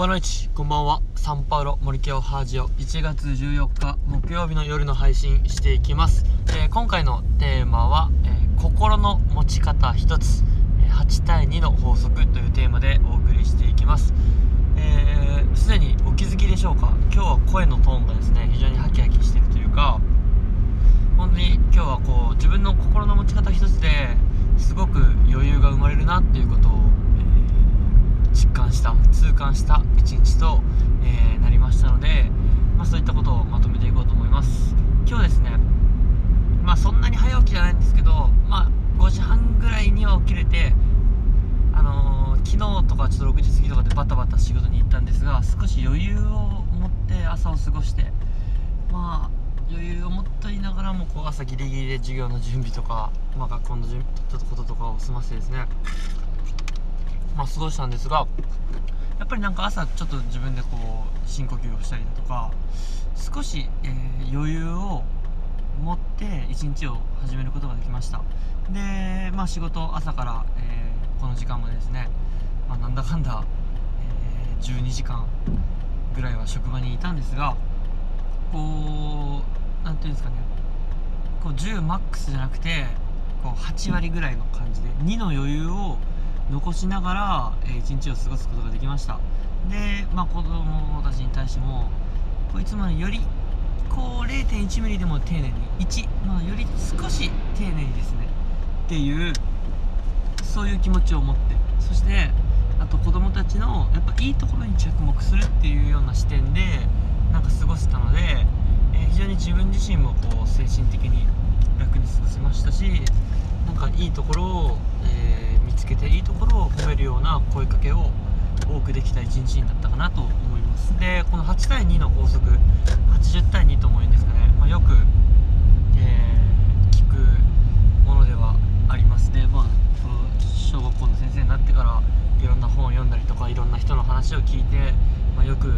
ボナイチこんばんは。サンパウロ森京ハージオ1月14日木曜日の夜の配信していきます、えー今回のテーマは、えー心の持ち方一つえー8対2の法則というテーマでお送りしていきます。えーすで、にお気づきでしょうか？今日は声のトーンがですね非常にハキハキしてるというか本当に今日はこう自分の心の持ち方一つですごく余裕が生まれるなっていうことを、感した一日と、えーなりましたので、まあ、そういったことをまとめていこうと思います。今日ですねまあそんなに早起きじゃないんですけどまあ5時半ぐらいには起きれてあのー昨日とかちょっと6時過ぎとかでバタバタ仕事に行ったんですが少し余裕を持って朝を過ごしてまあ余裕を持っていながらもこう朝ギリギリで授業の準備とか、まあ、学校の準備ちょっとこととかを済ませてですねまあ過ごしたんですがやっぱりなんか朝ちょっと自分でこう深呼吸をしたりだとか少し、えー余裕を持って一日を始めることができました。でまあ仕事朝から、えーこの時間までですね、まあ、なんだかんだ、えー12時間ぐらいは職場にいたんですがこうなんていうんですかねこう10マックスじゃなくてこう8割ぐらいの感じで2の余裕を残しながら、え1日を過ごすことができました。で、まあ、子供たちに対してもこいつもよりこう0.1ミリでも丁寧に1、まあ、より少し丁寧にですねっていうそういう気持ちを持ってそしてあと子供たちのやっぱいいところに着目するっていうような視点でなんか過ごせたので、えー非常に自分自身もこう精神的に楽に過ごせましたしなんかいいところを、えーつけていいところを褒めるような声かけを多くできた一日になったかなと思います。でこの8対2の法則80対2とも言うんですかね、まあ、よく、えー聞くものではありますで、まあ、その小学校の先生になってからいろんな本を読んだりとかいろんな人の話を聞いて、まあ、よく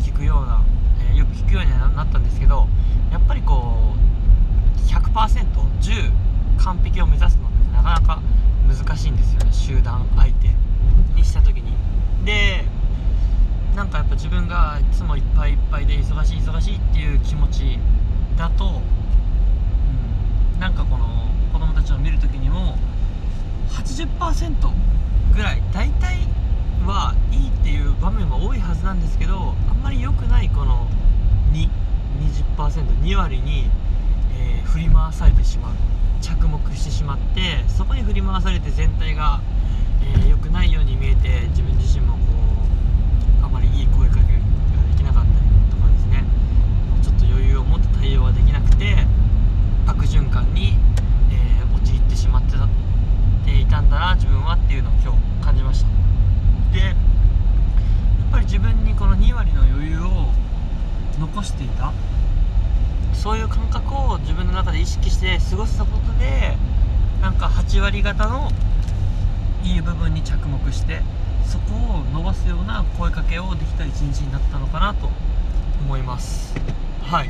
聞くような、えーよく聞くようにはなったんですけどやっぱりこう 100%10 完璧を目指すのってなかなか難しいんですよね集団相手にした時に。でなんかやっぱ自分がいつもいっぱいいっぱいで忙しい忙しいっていう気持ちだと、うん、なんかこの子供たちを見る時にも80%ぐらい大体はいいっていう場面が多いはずなんですけどあんまり良くないこの 220%2 割に、えー振り回されてしまう。着目してしまってそこに振り回されて全体が、えーくないように見えて自分自身もこうあまりいい声かけができなかったりとかですね。ちょっと余裕を持って対応ができなくて悪循環に、えー陥ってしまってたっていたんだな自分はっていうのを今日感じました。でやっぱり自分にこの2割の余裕を残していた。そういう感覚を自分の中で意識して過ごせたことでなんか8割方のいい部分に着目してそこを伸ばすような声かけをできた一日になったのかなと思います。はい。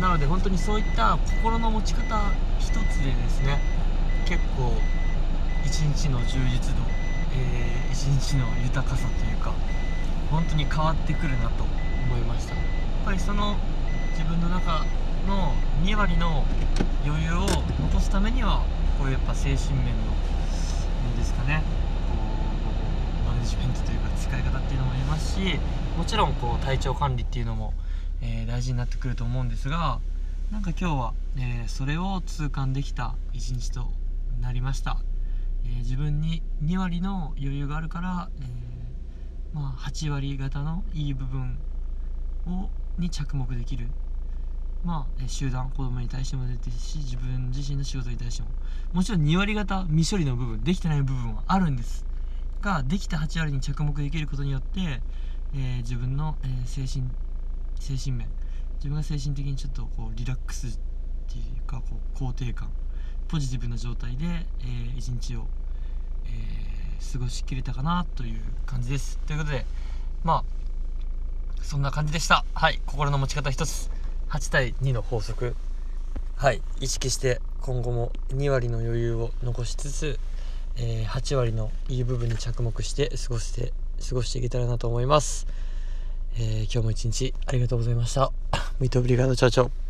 なので本当にそういった心の持ち方一つでですね結構一日の充実度、えー一日の豊かさというか本当に変わってくるなと思いました。やっぱりその自分の中の2割の余裕を残すためにはこういうやっぱ精神面のなんですかね。こうマネジメントというか使い方っていうのもありますしもちろんこう体調管理っていうのも、えー大事になってくると思うんですがなんか今日は、えーそれを痛感できた一日となりました、えー自分に2割の余裕があるから、えーまあ、8割方のいい部分をに着目できるまあ、集団子供に対しても出てるし自分自身の仕事に対しても。もちろん2割方未処理の部分できてない部分はあるんです。ができた8割に着目できることによって、えー自分の、えー精神精神面。自分が精神的にちょっとこうリラックスっていうかこう肯定感。ポジティブな状態で、えー一日を、えー過ごしきれたかなという感じです。ということでまあそんな感じでした。はい心の持ち方一つ。8対2の法則はい意識して今後も2割の余裕を残しつつ、えー8割のいい部分に着目して過ごして過ごしていけたらなと思いますえー今日も一日ありがとうございました。ミートブリガードチャ。